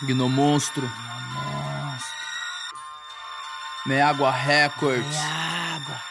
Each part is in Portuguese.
Gnomonstro. Monstro. Meágua Records. Água.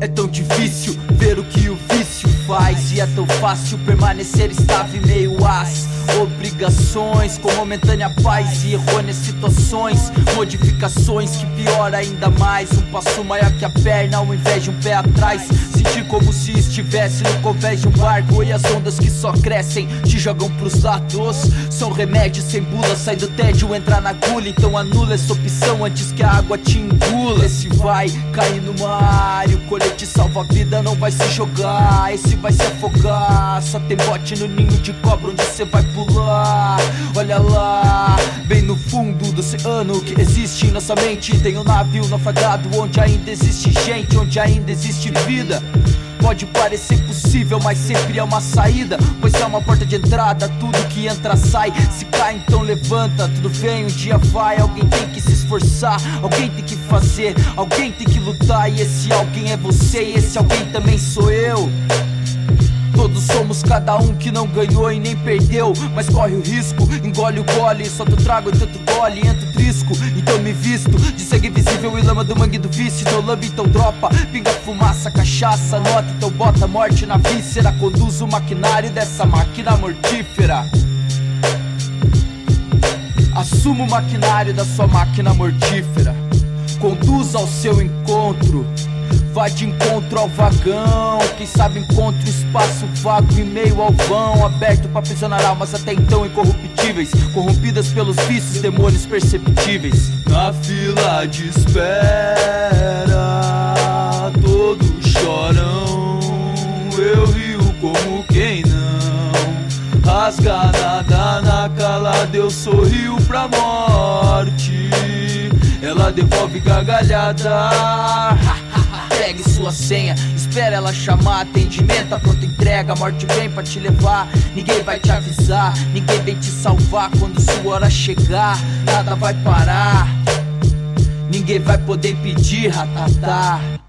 É tão difícil ver o que o vício faz E é tão fácil permanecer estável e meio as Obrigações com momentânea paz e errôneas situações Modificações que piora ainda mais Um passo maior que a perna ao invés de um pé atrás Sentir como se estivesse no convés de um barco E as ondas que só crescem te jogam pros lados São remédios sem bula, sai do tédio, entrar na agulha Então anula essa opção antes que a água te engula. Esse vai cair no mar e o colete salva a vida não vai se jogar. Esse vai se afogar, só tem bote no ninho de cobra onde cê vai pular. Olha lá, bem no fundo do oceano que existe em nossa mente. Tem um navio naufragado onde ainda existe gente, onde ainda existe vida Pode parecer possível, mas sempre é uma saída. Pois é uma porta de entrada, tudo que entra sai. Se cai, então levanta, tudo vem, um dia vai. Alguém tem que se esforçar, alguém tem que fazer, alguém tem que lutar. E esse alguém é você, e esse alguém também sou eu. Cada um que não ganhou e nem perdeu Mas corre o risco, engole o gole Solta o trago e tanto gole, entra o trisco Então me visto de sangue visível e lama do mangue do vício Então lambe, então dropa, pinga fumaça, cachaça Nota, então bota morte na víscera Conduz o maquinário dessa máquina mortífera. Assuma o maquinário da sua máquina mortífera Conduza ao seu encontro Vai de encontro ao vagão Quem sabe encontra espaço vago em meio ao vão Aberto para aprisionar almas até então incorruptíveis Corrompidas pelos vícios, demônios perceptíveis. Na fila de espera Todos choram. Eu rio como quem não. Rasga nada na calada Eu sorrio pra morte. Ela devolve gargalhada Pegue sua senha, espera ela chamar Atendimento, a pronta entrega, morte vem pra te levar. Ninguém vai te avisar, ninguém vem te salvar Quando sua hora chegar, nada vai parar. Ninguém vai poder pedir, ratatá